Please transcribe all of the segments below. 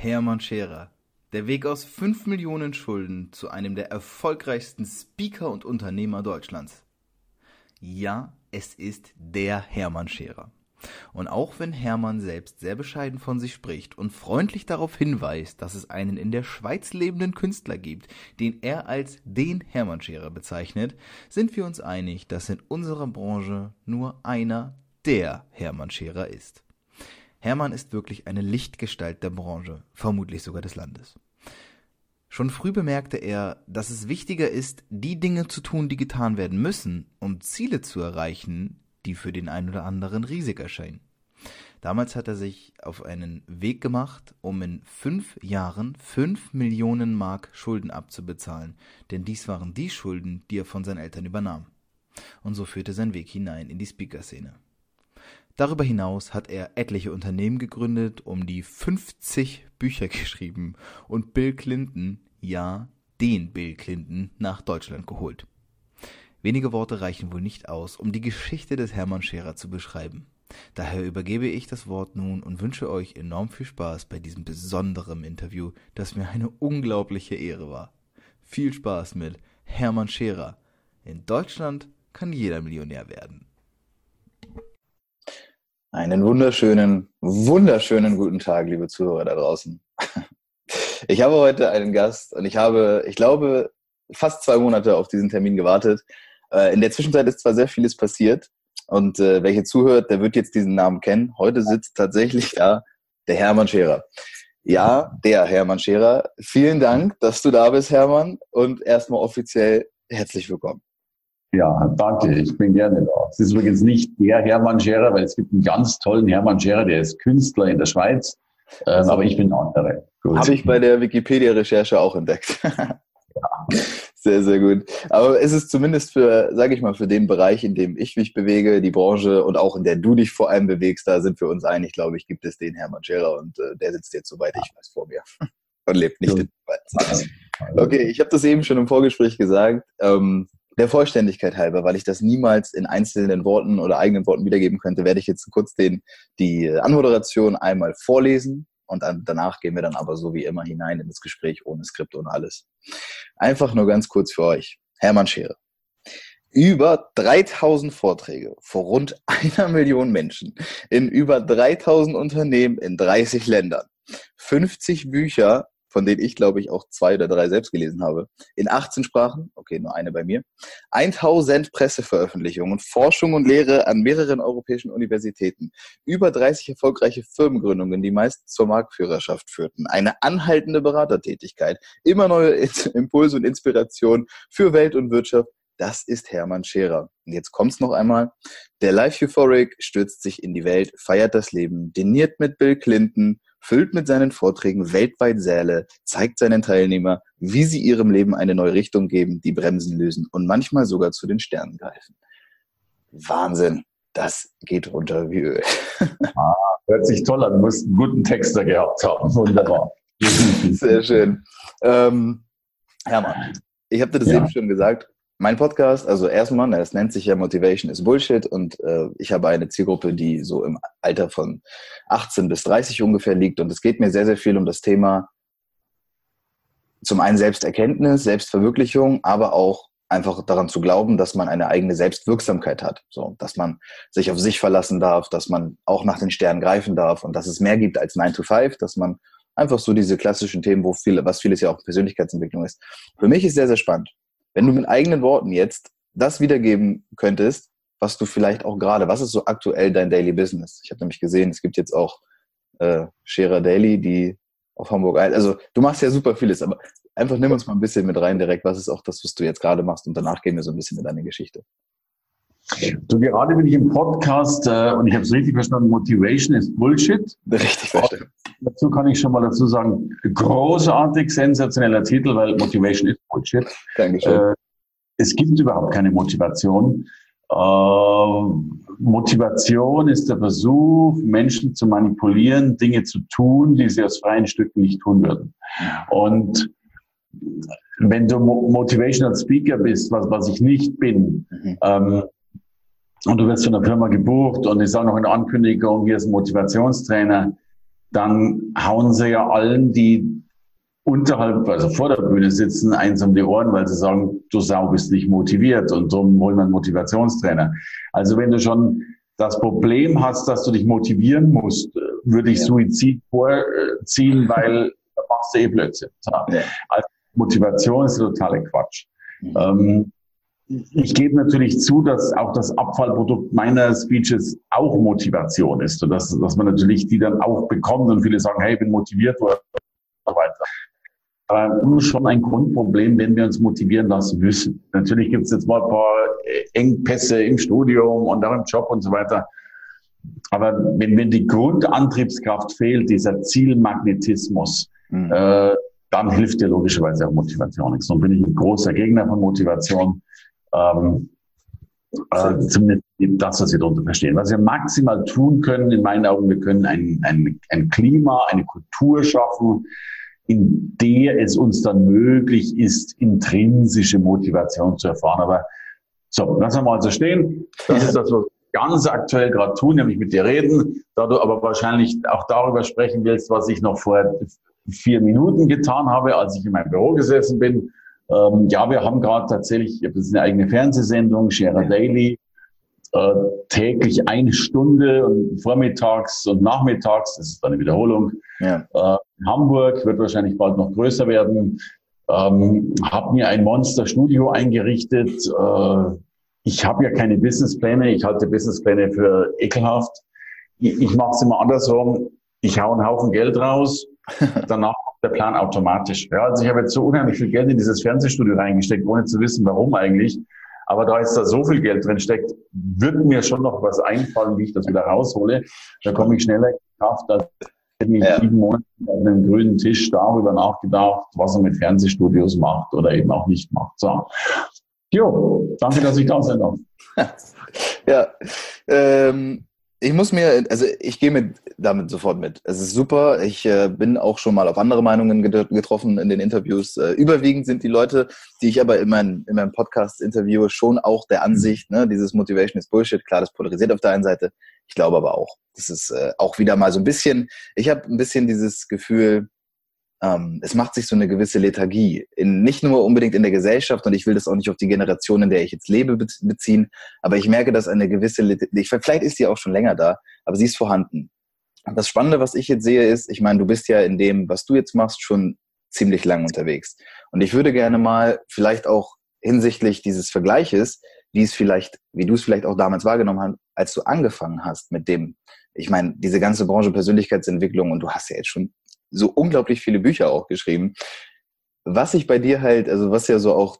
Hermann Scherer. Der Weg aus 5 Millionen Schulden zu einem der erfolgreichsten Speaker und Unternehmer Deutschlands. Ja, es ist der Hermann Scherer. Und auch wenn Hermann selbst sehr bescheiden von sich spricht und freundlich darauf hinweist, dass es einen in der Schweiz lebenden Künstler gibt, den er als den Hermann Scherer bezeichnet, sind wir uns einig, dass in unserer Branche nur einer der Hermann Scherer ist. Hermann ist wirklich eine Lichtgestalt der Branche, vermutlich sogar des Landes. Schon früh bemerkte er, dass es wichtiger ist, die Dinge zu tun, die getan werden müssen, um Ziele zu erreichen, die für den einen oder anderen riesig erscheinen. Damals hat er sich auf einen Weg gemacht, um in fünf Jahren fünf Millionen Mark Schulden abzubezahlen, denn dies waren die Schulden, die er von seinen Eltern übernahm. Und so führte sein Weg hinein in die Speaker-Szene. Darüber hinaus hat er etliche Unternehmen gegründet, um die 50 Bücher geschrieben und Bill Clinton, ja, den Bill Clinton, nach Deutschland geholt. Wenige Worte reichen wohl nicht aus, um die Geschichte des Hermann Scherer zu beschreiben. Daher übergebe ich das Wort nun und wünsche euch enorm viel Spaß bei diesem besonderen Interview, das mir eine unglaubliche Ehre war. Viel Spaß mit Hermann Scherer. In Deutschland kann jeder Millionär werden. Einen wunderschönen, wunderschönen guten Tag, liebe Zuhörer da draußen. Ich habe heute einen Gast und ich habe, ich glaube, fast zwei Monate auf diesen Termin gewartet. Äh, in der Zwischenzeit ist zwar sehr vieles passiert und äh, hier zuhört, der wird jetzt diesen Namen kennen. Heute sitzt tatsächlich da der Hermann Scherer. Ja, der Hermann Scherer. Vielen Dank, dass du da bist, Hermann, und erstmal offiziell herzlich willkommen. Ja, danke. Ich bin gerne da. Es ist übrigens nicht der Hermann Scherer, weil es gibt einen ganz tollen Hermann Scherer, der ist Künstler in der Schweiz. Ähm, aber ich bin der andere. Habe ich bei der Wikipedia-Recherche auch entdeckt. ja. Sehr, sehr gut. Aber es ist zumindest für, sage ich mal, für den Bereich, in dem ich mich bewege, die Branche und auch in der du dich vor allem bewegst, da sind wir uns einig, glaube ich, gibt es den Hermann Scherer und äh, der sitzt jetzt, soweit ich weiß, vor mir und lebt nicht in der Schweiz. Okay, ich habe das eben schon im Vorgespräch gesagt. Ähm, der Vollständigkeit halber, weil ich das niemals in einzelnen Worten oder eigenen Worten wiedergeben könnte, werde ich jetzt kurz den, die Anmoderation einmal vorlesen und dann, danach gehen wir dann aber so wie immer hinein in das Gespräch ohne Skript, ohne alles. Einfach nur ganz kurz für euch. Hermann Schere. Über 3000 Vorträge vor rund einer Million Menschen in über 3000 Unternehmen in 30 Ländern. 50 Bücher von denen ich, glaube ich, auch zwei oder drei selbst gelesen habe, in 18 Sprachen, okay, nur eine bei mir, 1000 Presseveröffentlichungen, Forschung und Lehre an mehreren europäischen Universitäten, über 30 erfolgreiche Firmengründungen, die meist zur Marktführerschaft führten, eine anhaltende Beratertätigkeit, immer neue Impulse und Inspiration für Welt und Wirtschaft, das ist Hermann Scherer. Und jetzt kommt's noch einmal. Der Life Euphoric stürzt sich in die Welt, feiert das Leben, diniert mit Bill Clinton, füllt mit seinen Vorträgen weltweit Säle, zeigt seinen Teilnehmer, wie sie ihrem Leben eine neue Richtung geben, die Bremsen lösen und manchmal sogar zu den Sternen greifen. Wahnsinn. Das geht runter wie Öl. ah, hört sich toll an. Du musst einen guten Texter gehabt haben. Wunderbar. Sehr schön. Ähm, Hermann, ich habe dir das ja. eben schon gesagt mein Podcast, also erstmal, es nennt sich ja Motivation is Bullshit und äh, ich habe eine Zielgruppe, die so im Alter von 18 bis 30 ungefähr liegt und es geht mir sehr, sehr viel um das Thema zum einen Selbsterkenntnis, Selbstverwirklichung, aber auch einfach daran zu glauben, dass man eine eigene Selbstwirksamkeit hat, so, dass man sich auf sich verlassen darf, dass man auch nach den Sternen greifen darf und dass es mehr gibt als 9 to 5, dass man einfach so diese klassischen Themen, wo viele, was vieles ja auch Persönlichkeitsentwicklung ist. Für mich ist sehr, sehr spannend. Wenn du mit eigenen Worten jetzt das wiedergeben könntest, was du vielleicht auch gerade, was ist so aktuell dein Daily Business? Ich habe nämlich gesehen, es gibt jetzt auch äh, Scherer Daily, die auf Hamburg ein. Also du machst ja super vieles, aber einfach nimm uns mal ein bisschen mit rein direkt. Was ist auch das, was du jetzt gerade machst? Und danach gehen wir so ein bisschen in deine Geschichte. Du, gerade bin ich im Podcast äh, und ich habe es richtig verstanden, Motivation ist Bullshit. Richtig verstanden. Dazu kann ich schon mal dazu sagen, großartig, sensationeller Titel, weil Motivation ist Bullshit. Dankeschön. Äh, es gibt überhaupt keine Motivation. Äh, Motivation ist der Versuch, Menschen zu manipulieren, Dinge zu tun, die sie aus freien Stücken nicht tun würden. Und wenn du Motivational Speaker bist, was, was ich nicht bin, mhm. ähm, und du wirst von der Firma gebucht und ich sage noch in der Ankündigung, hier ist ein Motivationstrainer, dann hauen sie ja allen, die unterhalb, also vor der Bühne sitzen, eins um die Ohren, weil sie sagen, du Sau bist nicht motiviert und darum wollen wir einen Motivationstrainer. Also wenn du schon das Problem hast, dass du dich motivieren musst, würde ich ja. Suizid vorziehen, weil da machst du eh Blödsinn. Also Motivation ist totale Quatsch. Mhm. Ähm, ich gebe natürlich zu, dass auch das Abfallprodukt meiner Speeches auch Motivation ist und dass, dass man natürlich die dann auch bekommt und viele sagen, hey, ich bin motiviert und so weiter. Ähm, schon ein Grundproblem, wenn wir uns motivieren lassen müssen. Natürlich gibt es jetzt mal ein paar Engpässe im Studium und auch im Job und so weiter. Aber wenn, wenn die Grundantriebskraft fehlt, dieser Zielmagnetismus, mhm. äh, dann hilft dir logischerweise auch Motivation nichts. Und bin ich ein großer Gegner von Motivation. Ähm, äh, zumindest das, was wir darunter verstehen. Was wir maximal tun können, in meinen Augen, wir können ein, ein, ein Klima, eine Kultur schaffen, in der es uns dann möglich ist, intrinsische Motivation zu erfahren. Aber so, lassen wir mal so stehen. Das ist das, was wir ganz aktuell gerade tun, nämlich mit dir reden. Da du aber wahrscheinlich auch darüber sprechen willst, was ich noch vor vier Minuten getan habe, als ich in meinem Büro gesessen bin. Ähm, ja, wir haben gerade tatsächlich, das ist eine eigene Fernsehsendung, Share Daily, äh, täglich eine Stunde und vormittags und nachmittags, das ist eine Wiederholung, ja. äh, Hamburg, wird wahrscheinlich bald noch größer werden. Ähm, habe mir ein Monster-Studio eingerichtet. Äh, ich habe ja keine Businesspläne, ich halte Businesspläne für ekelhaft. Ich, ich mache es immer andersrum. Ich hau einen Haufen Geld raus, danach kommt der Plan automatisch. Ja, also ich habe jetzt so unheimlich viel Geld in dieses Fernsehstudio reingesteckt, ohne zu wissen, warum eigentlich. Aber da jetzt da so viel Geld drin steckt, wird mir schon noch was einfallen, wie ich das wieder raushole. Da komme ich schneller in Kraft, als hätte ich ja. sieben Monate auf einem grünen Tisch darüber nachgedacht, was er mit Fernsehstudios macht oder eben auch nicht macht. So. Jo, danke, dass ich da sein darf. Ja, ähm, ich muss mir, also ich gehe mit damit sofort mit. Es ist super. Ich äh, bin auch schon mal auf andere Meinungen getroffen in den Interviews. Äh, überwiegend sind die Leute, die ich aber in, mein, in meinem Podcast interviewe, schon auch der Ansicht, ne, dieses Motivation ist Bullshit. Klar, das polarisiert auf der einen Seite. Ich glaube aber auch, das ist äh, auch wieder mal so ein bisschen, ich habe ein bisschen dieses Gefühl, ähm, es macht sich so eine gewisse Lethargie. In, nicht nur unbedingt in der Gesellschaft, und ich will das auch nicht auf die Generation, in der ich jetzt lebe, beziehen, aber ich merke, dass eine gewisse, Lethargie, vielleicht ist die auch schon länger da, aber sie ist vorhanden. Das Spannende, was ich jetzt sehe, ist, ich meine, du bist ja in dem, was du jetzt machst, schon ziemlich lang unterwegs. Und ich würde gerne mal vielleicht auch hinsichtlich dieses Vergleiches, wie es vielleicht, wie du es vielleicht auch damals wahrgenommen hast, als du angefangen hast mit dem, ich meine, diese ganze Branche Persönlichkeitsentwicklung und du hast ja jetzt schon so unglaublich viele Bücher auch geschrieben. Was ich bei dir halt, also was ja so auch,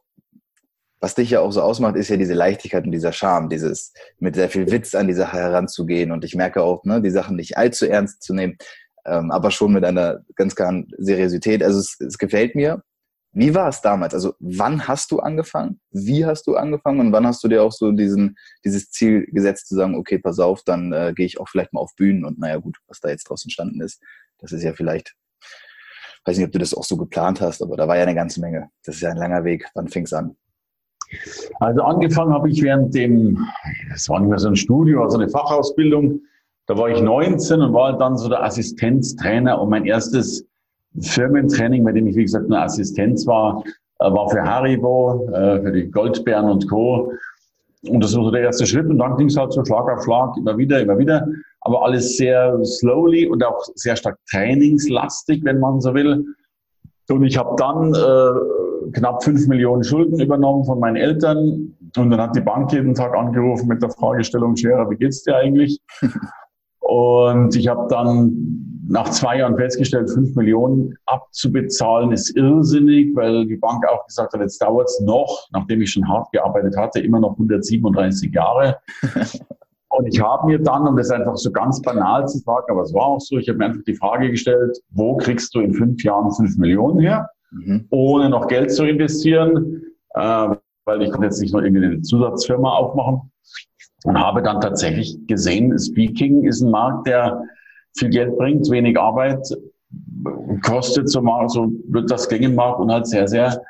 was dich ja auch so ausmacht, ist ja diese Leichtigkeit und dieser Charme, dieses mit sehr viel Witz an die Sache heranzugehen. Und ich merke auch, ne, die Sachen nicht allzu ernst zu nehmen, ähm, aber schon mit einer ganz klaren Seriosität. Also es, es gefällt mir. Wie war es damals? Also wann hast du angefangen? Wie hast du angefangen? Und wann hast du dir auch so diesen, dieses Ziel gesetzt zu sagen, okay, pass auf, dann äh, gehe ich auch vielleicht mal auf Bühnen und naja gut, was da jetzt draus entstanden ist, das ist ja vielleicht, weiß nicht, ob du das auch so geplant hast, aber da war ja eine ganze Menge. Das ist ja ein langer Weg. Wann fing es an? Also angefangen habe ich während dem, das war nicht mehr so ein Studio, also eine Fachausbildung. Da war ich 19 und war dann so der Assistenztrainer und mein erstes Firmentraining, bei dem ich, wie gesagt, nur Assistenz war, äh, war für Haribo, äh, für die Goldbären und Co. Und das war so der erste Schritt und dann ging es halt so Schlag auf Schlag, immer wieder, immer wieder aber alles sehr slowly und auch sehr stark trainingslastig, wenn man so will. Und ich habe dann äh, knapp fünf Millionen Schulden übernommen von meinen Eltern. Und dann hat die Bank jeden Tag angerufen mit der Fragestellung, Scherer, wie geht's dir eigentlich? Und ich habe dann nach zwei Jahren festgestellt, fünf Millionen abzubezahlen ist irrsinnig, weil die Bank auch gesagt hat, jetzt dauert es noch, nachdem ich schon hart gearbeitet hatte, immer noch 137 Jahre. Und ich habe mir dann, um das einfach so ganz banal zu sagen, aber es war auch so, ich habe mir einfach die Frage gestellt, wo kriegst du in fünf Jahren fünf Millionen her, mhm. ohne noch Geld zu investieren, äh, weil ich konnte jetzt nicht noch irgendwie eine Zusatzfirma aufmachen. Und habe dann tatsächlich gesehen, Speaking ist ein Markt, der viel Geld bringt, wenig Arbeit kostet, so, mal, so wird das gängen mag und halt sehr, sehr,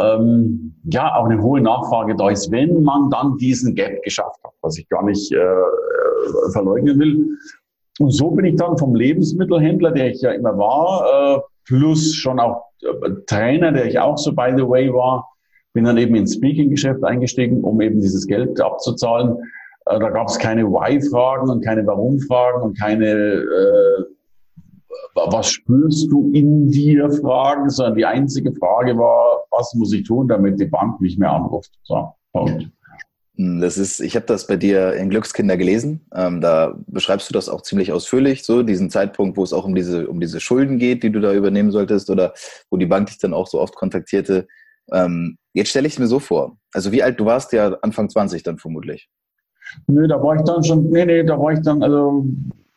ähm, ja, auch eine hohe Nachfrage da ist, wenn man dann diesen Gap geschafft hat, was ich gar nicht äh, äh, verleugnen will. Und so bin ich dann vom Lebensmittelhändler, der ich ja immer war, äh, plus schon auch äh, Trainer, der ich auch so by the way war, bin dann eben ins Speaking-Geschäft eingestiegen, um eben dieses Geld abzuzahlen. Äh, da gab es keine Why-Fragen und keine Warum-Fragen und keine äh, was spürst du in dir Fragen, sondern die einzige Frage war, was muss ich tun, damit die Bank mich mehr anruft. So, Punkt. Hm, das ist, ich habe das bei dir in Glückskinder gelesen. Ähm, da beschreibst du das auch ziemlich ausführlich, so diesen Zeitpunkt, wo es auch um diese, um diese Schulden geht, die du da übernehmen solltest oder wo die Bank dich dann auch so oft kontaktierte. Ähm, jetzt stelle ich es mir so vor. Also wie alt du warst ja Anfang 20 dann vermutlich. Nö, da war ich dann schon, nee, nee, da war ich dann, also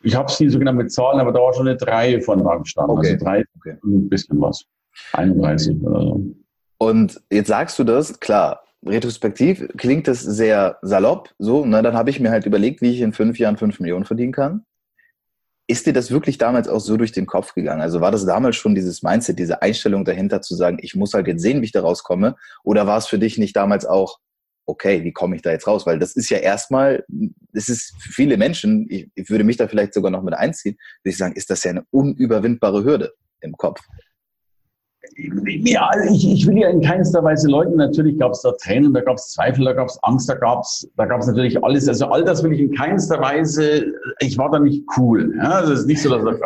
ich habe es nie so genau mit Zahlen, aber da war schon eine Reihe von da gestanden. Okay. Also drei, okay. ein bisschen was. 31 oder so. Und jetzt sagst du das, klar, retrospektiv klingt das sehr salopp, so, ne, dann habe ich mir halt überlegt, wie ich in fünf Jahren fünf Millionen verdienen kann. Ist dir das wirklich damals auch so durch den Kopf gegangen? Also war das damals schon dieses Mindset, diese Einstellung dahinter zu sagen, ich muss halt jetzt sehen, wie ich da rauskomme? Oder war es für dich nicht damals auch, okay, wie komme ich da jetzt raus? Weil das ist ja erstmal, das ist für viele Menschen, ich, ich würde mich da vielleicht sogar noch mit einziehen, würde ich sagen, ist das ja eine unüberwindbare Hürde im Kopf. Ja, ich, ich will ja in keinster Weise leugnen. Natürlich gab es da Tränen, da gab es Zweifel, da gab es Angst, da gab es da gab's natürlich alles. Also all das will ich in keinster Weise, ich war da nicht cool. Ja, also es ist nicht so, dass ich,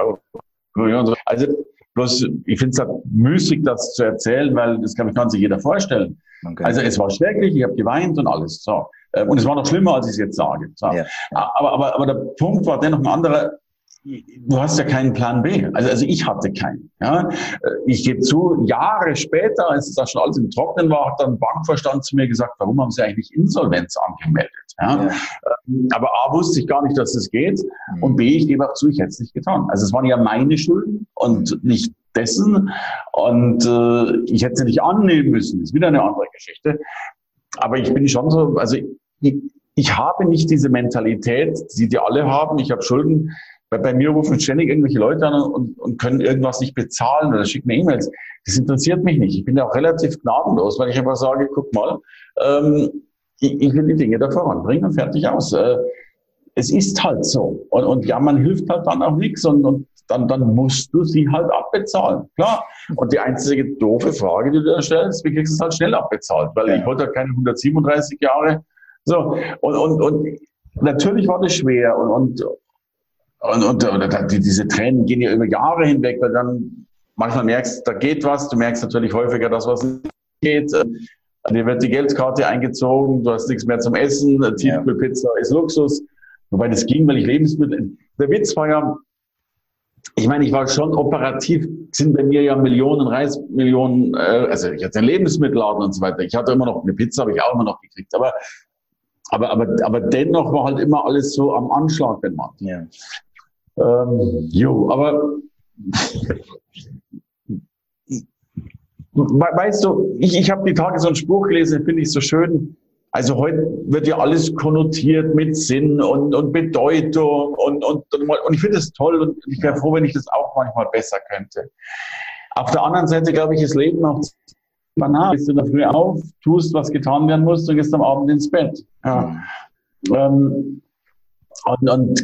also bloß, ich finde es halt müßig, das zu erzählen, weil das kann, kann sich jeder vorstellen. Okay. Also es war schrecklich, ich habe geweint und alles. So. Ähm, und es war noch schlimmer, als ich es jetzt sage. So. Ja. Aber, aber, aber der Punkt war dennoch ein anderer. Du hast ja keinen Plan B. Also, also ich hatte keinen. Ja. Äh, ich gebe zu, Jahre später, als es da schon alles im Trocknen war, hat dann ein Bankverstand zu mir gesagt, warum haben Sie eigentlich Insolvenz angemeldet? Ja. ja. Ähm, aber A, wusste ich gar nicht, dass es geht. Mhm. Und B, ich gebe auch zu, ich hätte es nicht getan. Also es waren ja meine Schulden und nicht dessen. Und äh, ich hätte sie nicht annehmen müssen. Das ist wieder eine andere Geschichte. Aber ich bin schon so, also ich, ich habe nicht diese Mentalität, die die alle haben. Ich habe Schulden. Bei, bei mir rufen ständig irgendwelche Leute an und, und können irgendwas nicht bezahlen oder schicken mir E-Mails. Das interessiert mich nicht. Ich bin da auch relativ gnadenlos, weil ich einfach sage, guck mal, ähm, ich, ich will die Dinge da voranbringen und fertig aus. Äh, es ist halt so. Und, und ja, man hilft halt dann auch nichts und, und dann, dann musst du sie halt abbezahlen. Klar. Und die einzige doofe Frage, die du da stellst, wie kriegst du es halt schnell abbezahlt? Weil ja. ich wollte halt keine 137 Jahre. So. Und, und, und natürlich war das schwer und, und, und, und, und diese Tränen gehen ja über Jahre hinweg, weil dann manchmal merkst, da geht was, du merkst natürlich häufiger, dass was nicht geht. Dir wird die Geldkarte eingezogen, du hast nichts mehr zum Essen, Tiefkühlpizza ist Luxus. Wobei das ging, weil ich Lebensmittel. Der Witz war ja, ich meine, ich war schon operativ, sind bei mir ja Millionen Reis, Millionen, äh, also ich hatte einen Lebensmittelladen und so weiter. Ich hatte immer noch eine Pizza, habe ich auch immer noch gekriegt. Aber, aber, aber, aber dennoch war halt immer alles so am Anschlag, wenn man. Ja. Ähm, jo, aber weißt du, ich, ich habe die Tage so einen Spruch gelesen, finde ich so schön. Also heute wird ja alles konnotiert mit Sinn und, und Bedeutung und, und, und ich finde es toll und ich wäre froh, wenn ich das auch manchmal besser könnte. Auf der anderen Seite glaube ich, ist Leben auch banal. Bist du da früh auf, tust, was getan werden muss und gehst am Abend ins Bett. Ja. Ähm, und, und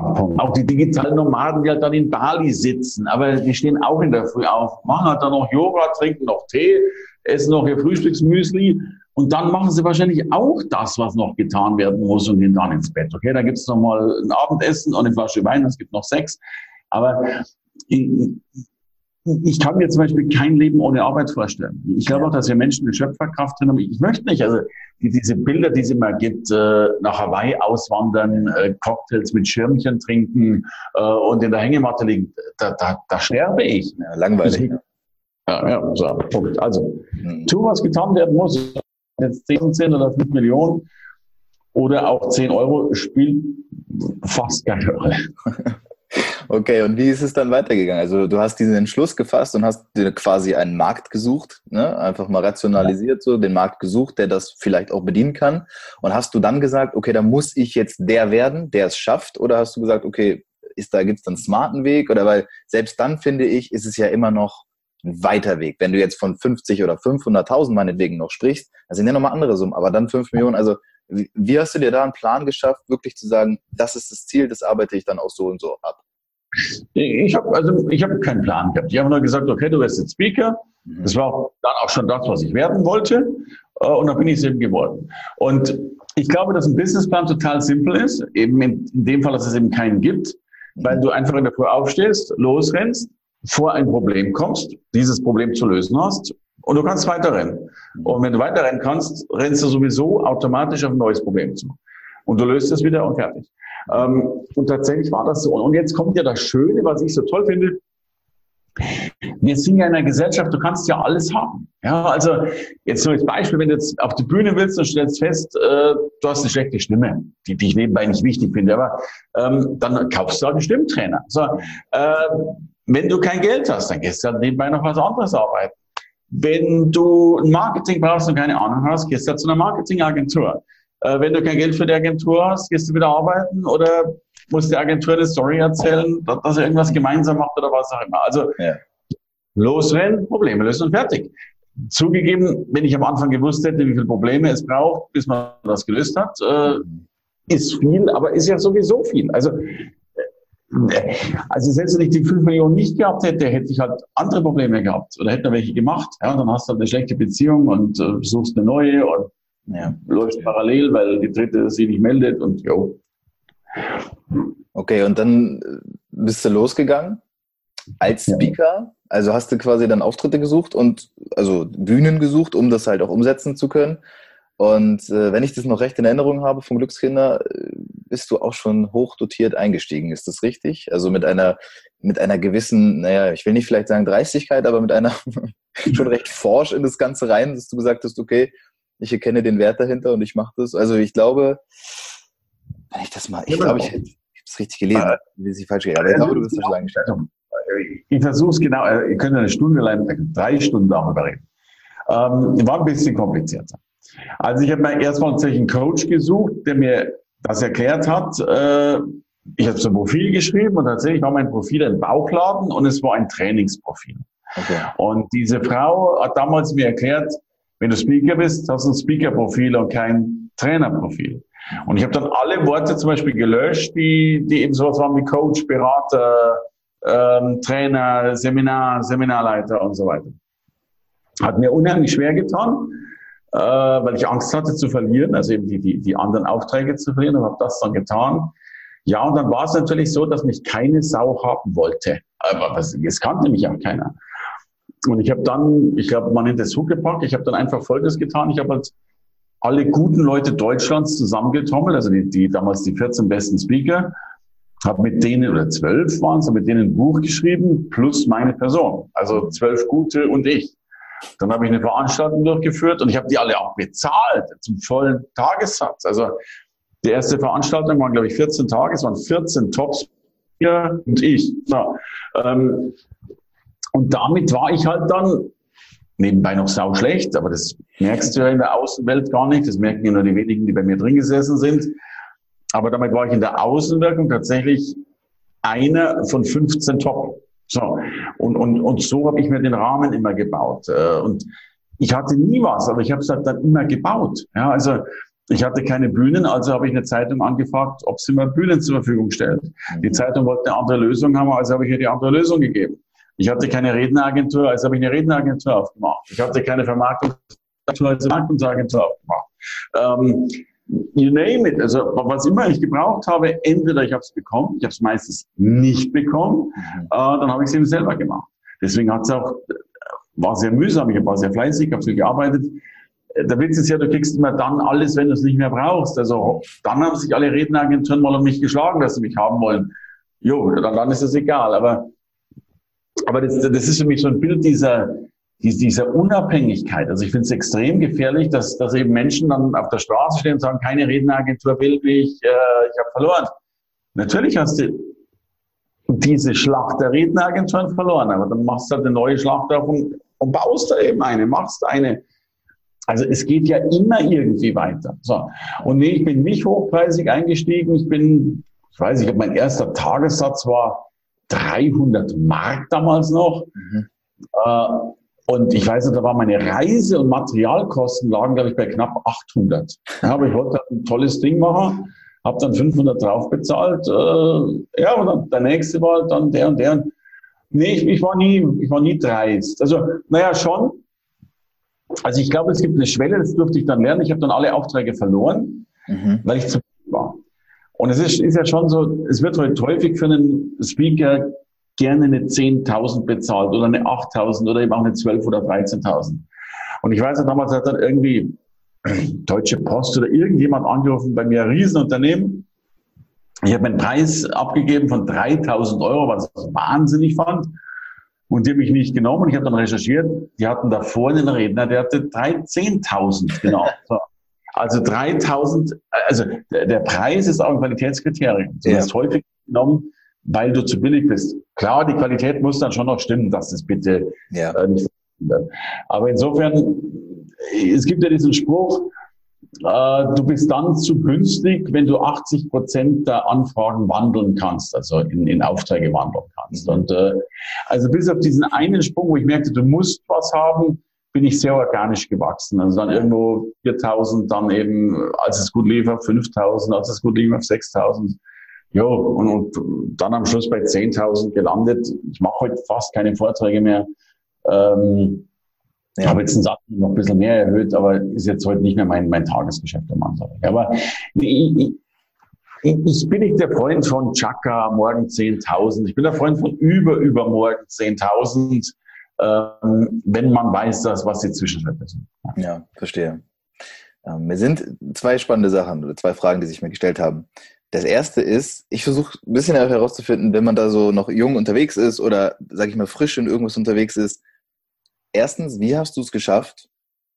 auch die digitalen Nomaden, die halt dann in Bali sitzen, aber die stehen auch in der Früh auf, machen halt dann noch Yoga, trinken noch Tee, essen noch ihr Frühstücksmüsli und dann machen sie wahrscheinlich auch das, was noch getan werden muss und gehen dann ins Bett. Okay, da gibt es nochmal ein Abendessen und eine Flasche Wein, es gibt noch Sex. Aber ich kann mir zum Beispiel kein Leben ohne Arbeit vorstellen. Ich glaube auch, dass wir Menschen eine Schöpferkraft haben. Ich möchte nicht, also die, diese Bilder, die es immer gibt, äh, nach Hawaii auswandern, äh, Cocktails mit Schirmchen trinken äh, und in der Hängematte liegen, da, da, da sterbe ich. Ja, langweilig. Ja, ja, so, Punkt. Also, mhm. tu, was getan werden muss. Jetzt 10, 10 oder 5 Millionen oder auch 10 Euro spielt fast keine Rolle. Okay, und wie ist es dann weitergegangen? Also du hast diesen Entschluss gefasst und hast dir quasi einen Markt gesucht, ne? einfach mal rationalisiert so, den Markt gesucht, der das vielleicht auch bedienen kann. Und hast du dann gesagt, okay, da muss ich jetzt der werden, der es schafft? Oder hast du gesagt, okay, ist da gibt's dann einen smarten Weg? Oder weil selbst dann finde ich, ist es ja immer noch ein weiter Weg. Wenn du jetzt von 50 oder 500.000 meinetwegen noch sprichst, das sind ja nochmal andere Summen, aber dann 5 Millionen, also wie hast du dir da einen Plan geschafft, wirklich zu sagen, das ist das Ziel, das arbeite ich dann auch so und so ab? Ich habe also ich habe keinen Plan gehabt. Ich habe nur gesagt, okay, du wirst jetzt Speaker. Mhm. Das war dann auch schon das, was ich werden wollte. Äh, und dann bin ich es eben geworden. Und ich glaube, dass ein Businessplan total simpel ist. Eben in, dem Fall, dass es eben keinen gibt, weil du einfach in der Früh aufstehst, losrennst, vor ein Problem kommst, dieses Problem zu lösen hast und du kannst weiterrennen. Und wenn du weiterrennen kannst, rennst du sowieso automatisch auf ein neues Problem zu. Und du löst es wieder und fertig. Ähm, und tatsächlich war das so. Und jetzt kommt ja das Schöne, was ich so toll finde. Wir sind ja in einer Gesellschaft, du kannst ja alles haben. Ja, also jetzt nur als Beispiel, wenn du jetzt auf die Bühne willst und stellst fest, äh, du hast eine schlechte Stimme, die, die ich nebenbei nicht wichtig finde, aber ähm, dann kaufst du halt einen Stimmtrainer. So, äh, wenn du kein Geld hast, dann gehst du halt nebenbei noch was anderes arbeiten. Wenn du ein Marketing brauchst und keine Ahnung hast, gehst du halt zu einer Marketingagentur. Äh, wenn du kein Geld für die Agentur hast, gehst du wieder arbeiten oder muss die Agentur eine Story erzählen, dass er irgendwas gemeinsam macht oder was auch immer. Also ja. losrennen, Probleme lösen und fertig. Zugegeben, wenn ich am Anfang gewusst hätte, wie viele Probleme es braucht, bis man das gelöst hat, äh, ist viel, aber ist ja sowieso viel. Also äh, also selbst wenn ich die 5 Millionen nicht gehabt hätte, hätte ich halt andere Probleme gehabt oder hätte welche gemacht. Ja, und dann hast du halt eine schlechte Beziehung und suchst eine neue und ja, läuft parallel, weil die dritte sich nicht meldet und jo. Okay, und dann äh, bist du losgegangen als Speaker. Also hast du quasi dann Auftritte gesucht und also Bühnen gesucht, um das halt auch umsetzen zu können. Und äh, wenn ich das noch recht in Erinnerung habe vom Glückskinder, äh, bist du auch schon hochdotiert eingestiegen. Ist das richtig? Also mit einer, mit einer gewissen, naja, ich will nicht vielleicht sagen Dreistigkeit, aber mit einer schon recht forsch in das Ganze rein, dass du gesagt hast, okay, ich erkenne den Wert dahinter und ich mache das. Also ich glaube, wenn ich das mal, ich glaube, ich, ich habe es richtig gelesen, äh, wie sie falsch aber ich glaube, du bist da schon eingestellt. Ich versuche es genau, äh, ihr könnt eine Stunde lang, drei Stunden darüber reden. Ähm, war ein bisschen komplizierter. Also ich habe mir erstmal einen Coach gesucht, der mir das erklärt hat. Äh, ich habe so ein Profil geschrieben und tatsächlich war mein Profil ein Bauchladen und es war ein Trainingsprofil. Okay. Und diese Frau hat damals mir erklärt, wenn du Speaker bist, hast du ein Speaker-Profil und kein Trainerprofil. Und ich habe dann alle Worte zum Beispiel gelöscht, die, die eben sowas waren wie Coach, Berater, ähm, Trainer, Seminar, Seminarleiter und so weiter. Hat mir unheimlich schwer getan, äh, weil ich Angst hatte zu verlieren, also eben die, die, die anderen Aufträge zu verlieren und habe das dann getan. Ja, und dann war es natürlich so, dass mich keine Sau haben wollte. Aber es kannte mich auch keiner. Und ich habe dann, ich glaube, man nennt es Huckepack, ich habe dann einfach Folgendes getan. Ich habe halt alle guten Leute Deutschlands zusammengetrommelt, also die, die damals die 14 besten Speaker, habe mit denen, oder zwölf waren es, mit denen ein Buch geschrieben, plus meine Person. Also zwölf gute und ich. Dann habe ich eine Veranstaltung durchgeführt und ich habe die alle auch bezahlt zum vollen Tagessatz. Also die erste Veranstaltung waren, glaube ich, 14 Tage, es waren 14 Tops und ich. So, ähm, und damit war ich halt dann nebenbei noch sau schlecht, aber das merkst du ja in der Außenwelt gar nicht. Das merken ja nur die wenigen, die bei mir drin gesessen sind. Aber damit war ich in der Außenwirkung tatsächlich einer von 15 Top. So. Und, und, und so habe ich mir den Rahmen immer gebaut. Äh, und ich hatte nie was, aber ich habe es halt dann immer gebaut. Ja, also ich hatte keine Bühnen, also habe ich eine Zeitung angefragt, ob sie mir Bühnen zur Verfügung stellt. Die mhm. Zeitung wollte eine andere Lösung haben, also habe ich ihr die andere Lösung gegeben. Ich hatte keine Redneragentur, also habe ich eine Redneragentur aufgemacht. Ich hatte keine Vermarktungsagentur, also Vermarktungsagentur aufgemacht. Ähm, you name it. Also was immer ich gebraucht habe, entweder ich habe es bekommen, ich habe es meistens nicht bekommen, mhm. äh, dann habe ich es eben selber gemacht. Deswegen hat es auch, war sehr mühsam, ich war sehr fleißig, habe viel gearbeitet. Der Witz ist ja, du kriegst immer dann alles, wenn du es nicht mehr brauchst. Also dann haben sich alle Redneragenturen mal um mich geschlagen, dass sie mich haben wollen. Jo, dann, dann ist es egal. Aber, aber das, das ist für mich so ein Bild dieser, dieser Unabhängigkeit. Also ich finde es extrem gefährlich, dass, dass eben Menschen dann auf der Straße stehen und sagen, keine Redneragentur will mich, äh, ich habe verloren. Natürlich hast du diese Schlacht der Redneragenturen verloren, aber dann machst du halt eine neue Schlacht auf und, und baust da eben eine, machst eine. Also es geht ja immer irgendwie weiter. So. Und nee, ich bin nicht hochpreisig eingestiegen. Ich bin, ich weiß, ich habe mein erster Tagessatz war 300 Mark damals noch. Mhm. Äh, und ich weiß, da war meine Reise- und Materialkosten lagen, glaube ich, bei knapp 800. Ja, aber ich wollte ein tolles Ding machen habe dann 500 drauf bezahlt. Äh, ja, und dann der nächste war dann der und der. Nee, ich, ich war nie, ich war nie dreist. Also, naja, schon. Also ich glaube, es gibt eine Schwelle, das durfte ich dann lernen. Ich habe dann alle Aufträge verloren, mhm. weil ich zu. Und es ist, ist ja schon so, es wird heute häufig für einen Speaker gerne eine 10.000 bezahlt oder eine 8.000 oder eben auch eine 12.000 oder 13.000. Und ich weiß ja, damals hat dann irgendwie Deutsche Post oder irgendjemand angerufen bei mir, ein Riesenunternehmen. Ich habe einen Preis abgegeben von 3000 Euro, was ich wahnsinnig fand. Und die haben mich nicht genommen. Ich habe dann recherchiert. Die hatten davor einen Redner, der hatte 13.000, genau. So. Also 3000, also der, der, Preis ist auch ein Qualitätskriterium. Du ja. häufig genommen, weil du zu billig bist. Klar, die Qualität muss dann schon noch stimmen, dass das bitte ja. äh, nicht. Aber insofern es gibt ja diesen Spruch, äh, du bist dann zu günstig, wenn du 80 Prozent der Anfragen wandeln kannst, also in, in Aufträge wandeln kannst. Mhm. Und äh, also bis auf diesen einen Sprung, wo ich merkte, du musst was haben, bin ich sehr organisch gewachsen. Also dann irgendwo 4000, dann eben, als es gut lief, auf 5000, als es gut lief, auf 6000. Ja, und, und dann am Schluss bei 10.000 gelandet. Ich mache heute fast keine Vorträge mehr. Ähm, ich habe jetzt den Satz noch ein bisschen mehr erhöht, aber ist jetzt heute nicht mehr mein, mein Tagesgeschäft am Anfang. Aber ich, ich, ich bin nicht der Freund von Chaka, morgen 10.000. Ich bin der Freund von über, übermorgen 10.000, ähm, wenn man weiß, dass, was die Zwischenschritte sind. Ja, verstehe. Ähm, mir sind zwei spannende Sachen oder zwei Fragen, die sich mir gestellt haben. Das erste ist, ich versuche ein bisschen herauszufinden, wenn man da so noch jung unterwegs ist oder, sage ich mal, frisch in irgendwas unterwegs ist, erstens, wie hast du es geschafft,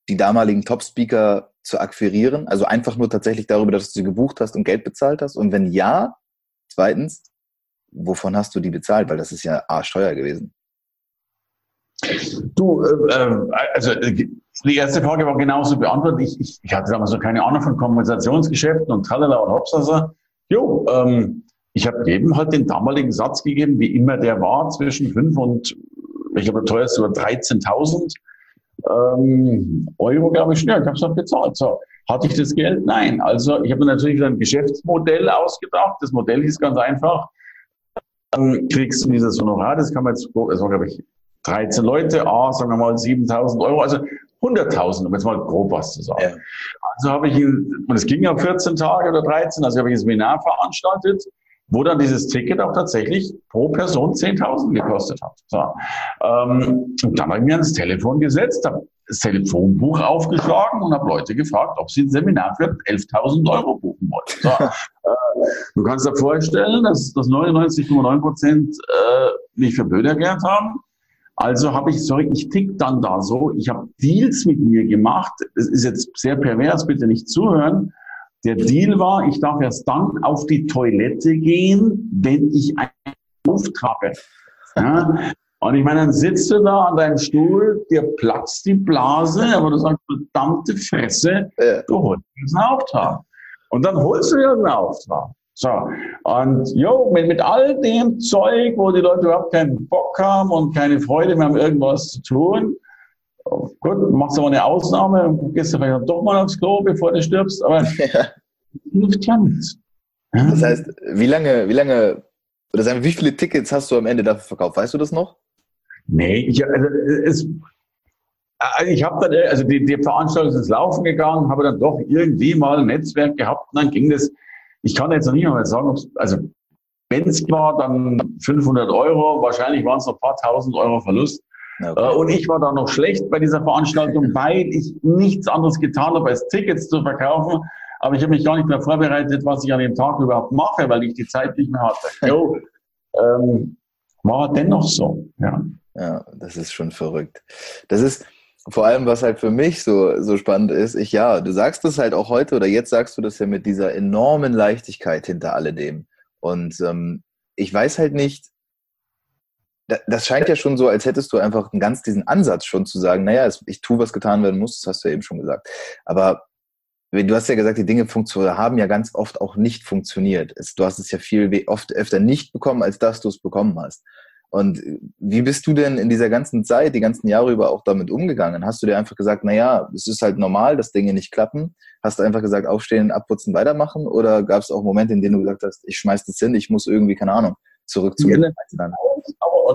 die damaligen Top-Speaker zu akquirieren? Also einfach nur tatsächlich darüber, dass du sie gebucht hast und Geld bezahlt hast? Und wenn ja, zweitens, wovon hast du die bezahlt? Weil das ist ja arschteuer gewesen. Du, äh, äh also äh, die erste Frage war genauso beantwortet. Ich, ich, ich hatte damals noch keine Ahnung von Kompensationsgeschäften und Tralala und Hopsasa. Jo, ähm, ich habe jedem halt den damaligen Satz gegeben, wie immer der war, zwischen 5 und ich habe teuerst über 13.000 ähm, Euro, glaube ich. Ja, ich habe es noch bezahlt. So, hatte ich das Geld? Nein. Also ich habe natürlich ein Geschäftsmodell ausgedacht. Das Modell ist ganz einfach. Dann kriegst du dieses Honorar, das kann man jetzt, das war, glaube ich, 13 Leute, A, sagen wir mal 7.000 Euro, also 100.000, um jetzt mal grob was zu sagen. Ja. Also habe ich, und es ging ja 14 Tage oder 13, also habe ich ein Seminar veranstaltet wo dann dieses Ticket auch tatsächlich pro Person 10.000 gekostet hat. So. Ähm, und dann habe ich mir ans Telefon gesetzt, habe das Telefonbuch aufgeschlagen und habe Leute gefragt, ob sie ein Seminar für 11.000 Euro buchen wollen. So. äh, du kannst dir vorstellen, dass, dass 99,9 Prozent äh, mich für blöd erklärt haben. Also habe ich, sorry, ich tick dann da so, ich habe Deals mit mir gemacht. Es ist jetzt sehr pervers, bitte nicht zuhören. Der Deal war, ich darf erst dann auf die Toilette gehen, wenn ich einen Luft habe. Ja? Und ich meine, dann sitzt du da an deinem Stuhl, dir platzt die Blase, aber du sagst, verdammte Fresse, du holst einen Auftrag. Und dann holst du ja einen Auftrag. So. Und jo, mit, mit all dem Zeug, wo die Leute überhaupt keinen Bock haben und keine Freude mehr haben, irgendwas zu tun, Gut, machst aber eine Ausnahme und gehst vielleicht doch mal aufs Klo, bevor du stirbst, aber ja. hilft ja nichts. Das heißt, wie lange, wie lange, oder sagen wir, wie viele Tickets hast du am Ende dafür verkauft? Weißt du das noch? Nee, ich, also, es, also ich habe dann, also die, die Veranstaltung ist ins Laufen gegangen, habe dann doch irgendwie mal ein Netzwerk gehabt und dann ging das, ich kann jetzt noch nicht mal sagen, also wenn es war, dann 500 Euro. Wahrscheinlich waren es noch ein paar tausend Euro Verlust. Okay. Äh, und ich war da noch schlecht bei dieser Veranstaltung, weil ich nichts anderes getan habe, als Tickets zu verkaufen. Aber ich habe mich gar nicht mehr vorbereitet, was ich an dem Tag überhaupt mache, weil ich die Zeit nicht mehr hatte. Jo, ähm, war dennoch so. Ja. ja, das ist schon verrückt. Das ist vor allem, was halt für mich so, so spannend ist, ich ja, du sagst das halt auch heute oder jetzt sagst du das ja mit dieser enormen Leichtigkeit hinter alledem. Und ähm, ich weiß halt nicht, das scheint ja schon so, als hättest du einfach einen ganz diesen Ansatz schon zu sagen, naja, ich tue, was getan werden muss, das hast du ja eben schon gesagt. Aber du hast ja gesagt, die Dinge haben ja ganz oft auch nicht funktioniert. Du hast es ja viel oft öfter nicht bekommen, als dass du es bekommen hast. Und wie bist du denn in dieser ganzen Zeit, die ganzen Jahre über auch damit umgegangen? Hast du dir einfach gesagt, naja, es ist halt normal, dass Dinge nicht klappen? Hast du einfach gesagt, aufstehen, abputzen, weitermachen? Oder gab es auch Momente, in denen du gesagt hast, ich schmeiß das hin, ich muss irgendwie, keine Ahnung, zurück zu mir?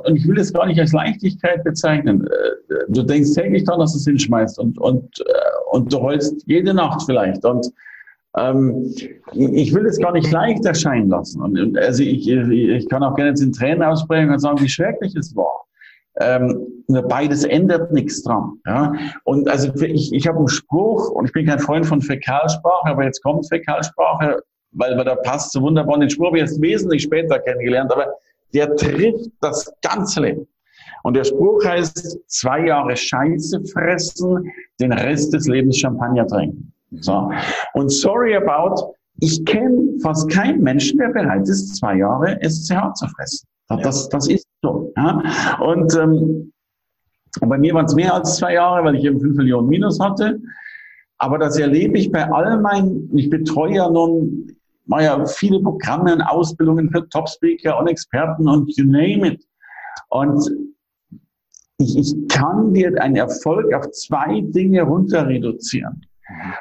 Und ich will das gar nicht als Leichtigkeit bezeichnen. Äh, du denkst täglich daran, dass du es hinschmeißt und, und, äh, und du heulst jede Nacht vielleicht. Und ähm, ich will es gar nicht leicht erscheinen lassen. Und, also ich, ich kann auch gerne jetzt in Tränen ausbrechen und sagen, wie schrecklich es war. Ähm, beides ändert nichts dran. Ja? Und also ich, ich habe einen Spruch, und ich bin kein Freund von Fäkalsprache, aber jetzt kommt Fäkalsprache, weil, weil da passt so wunderbar. Den Spruch habe ich erst wesentlich später kennengelernt, aber der trifft das ganze Leben. Und der Spruch heißt, zwei Jahre Scheiße fressen, den Rest des Lebens Champagner trinken. So. Und sorry about, ich kenne fast keinen Menschen, der bereit ist, zwei Jahre SCH zu fressen. Das, das ist so. Ja. Und, ähm, bei mir waren es mehr als zwei Jahre, weil ich eben fünf Millionen Minus hatte. Aber das erlebe ich bei all meinen, ich betreue ja nun mache ja viele Programme und Ausbildungen für Top-Speaker und Experten und you name it. Und ich, ich kann dir einen Erfolg auf zwei Dinge runter reduzieren.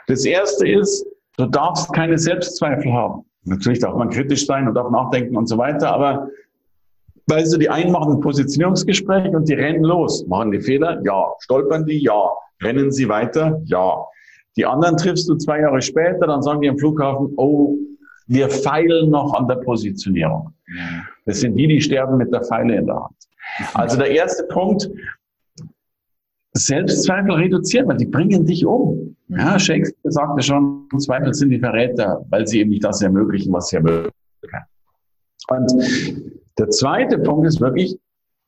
Das erste ist, du darfst keine Selbstzweifel haben. Natürlich darf man kritisch sein und darf nachdenken und so weiter, aber weißt du, die einen machen ein Positionierungsgespräch und die rennen los. Machen die Fehler? Ja. Stolpern die? Ja. Rennen sie weiter? Ja. Die anderen triffst du zwei Jahre später, dann sagen die am Flughafen, oh, wir feilen noch an der Positionierung. Das sind die, die sterben mit der Pfeile in der Hand. Also der erste Punkt, Selbstzweifel reduzieren, weil die bringen dich um. Ja, Shakespeare sagte schon, Zweifel sind die Verräter, weil sie eben nicht das ermöglichen, was sie ermöglichen. Und der zweite Punkt ist wirklich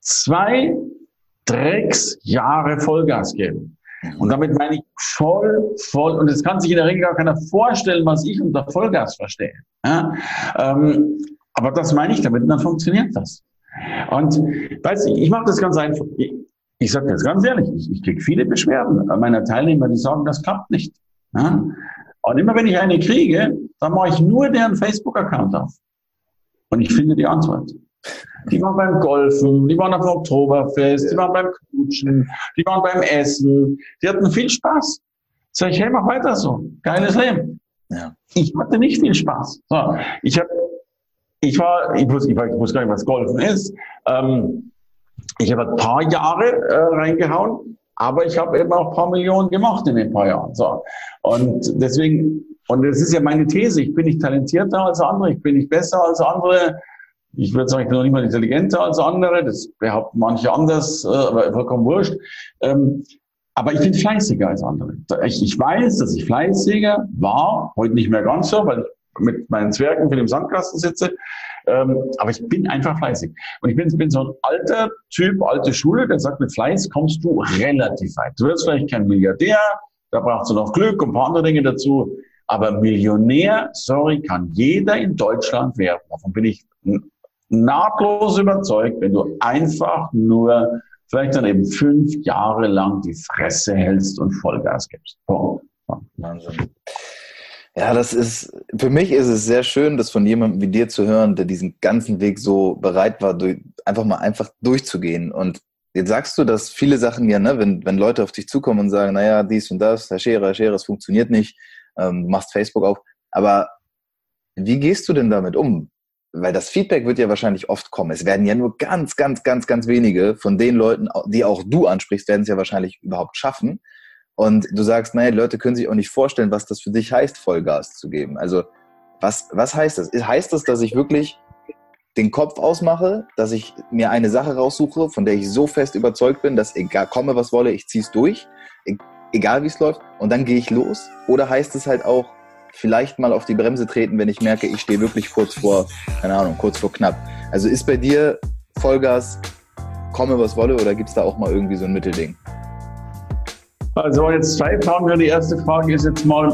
zwei Drecksjahre Vollgas geben. Und damit meine ich voll, voll, und es kann sich in der Regel gar keiner vorstellen, was ich unter Vollgas verstehe. Ja? Ähm, aber das meine ich damit, und dann funktioniert das. Und weiß ich, ich mache das ganz einfach. Ich, ich sage jetzt ganz ehrlich, ich, ich kriege viele Beschwerden meiner Teilnehmer, die sagen, das klappt nicht. Ja? Und immer wenn ich eine kriege, dann mache ich nur deren Facebook-Account auf. Und ich finde die Antwort. Die waren beim Golfen, die waren auf dem Oktoberfest, die waren beim Knutschen, die waren beim Essen. Die hatten viel Spaß. Sag ich, hey, mach weiter so. Geiles Leben. Ja. Ich hatte nicht viel Spaß. So, ich habe, ich war, ich wusste, ich, ich wusste gar nicht, was Golfen ist. Ähm, ich habe ein paar Jahre äh, reingehauen, aber ich habe eben auch ein paar Millionen gemacht in den paar Jahren. So. Und deswegen, und das ist ja meine These, ich bin nicht talentierter als andere, ich bin nicht besser als andere, ich würde sagen, ich bin noch nicht mal intelligenter als andere, das behaupten manche anders, äh, aber vollkommen wurscht. Ähm, aber ich bin fleißiger als andere. Ich, ich weiß, dass ich fleißiger war, heute nicht mehr ganz so, weil mit meinen Zwergen für dem Sandkasten sitze. Ähm, aber ich bin einfach fleißig. Und ich bin, bin so ein alter Typ, alte Schule, der sagt, mit Fleiß kommst du relativ weit. Du wirst vielleicht kein Milliardär, da brauchst du noch Glück und ein paar andere Dinge dazu. Aber Millionär, sorry, kann jeder in Deutschland werden. Davon bin ich nahtlos überzeugt, wenn du einfach nur vielleicht dann eben fünf Jahre lang die Fresse hältst und Vollgas gibst. Punkt. Wahnsinn. Ja, das ist, für mich ist es sehr schön, das von jemandem wie dir zu hören, der diesen ganzen Weg so bereit war, durch, einfach mal einfach durchzugehen. Und jetzt sagst du, dass viele Sachen ja, ne, wenn, wenn Leute auf dich zukommen und sagen, naja, dies und das, Herr Scherer, Herr Scherer, es funktioniert nicht, ähm, machst Facebook auf. Aber wie gehst du denn damit um? weil das Feedback wird ja wahrscheinlich oft kommen. Es werden ja nur ganz, ganz, ganz, ganz wenige von den Leuten, die auch du ansprichst, werden es ja wahrscheinlich überhaupt schaffen. Und du sagst, naja, Leute können sich auch nicht vorstellen, was das für dich heißt, Vollgas zu geben. Also was, was heißt das? Heißt das, dass ich wirklich den Kopf ausmache, dass ich mir eine Sache raussuche, von der ich so fest überzeugt bin, dass egal komme, was wolle, ich ziehe es durch, e egal wie es läuft, und dann gehe ich los? Oder heißt es halt auch, vielleicht mal auf die Bremse treten, wenn ich merke, ich stehe wirklich kurz vor, keine Ahnung, kurz vor knapp. Also ist bei dir Vollgas, komme was wolle, oder gibt es da auch mal irgendwie so ein Mittelding? Also jetzt zwei Fragen. Die erste Frage ist jetzt mal,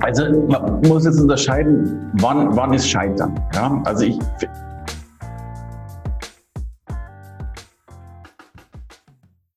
also man muss jetzt unterscheiden, wann, wann ist Scheitern. Ja? Also ich,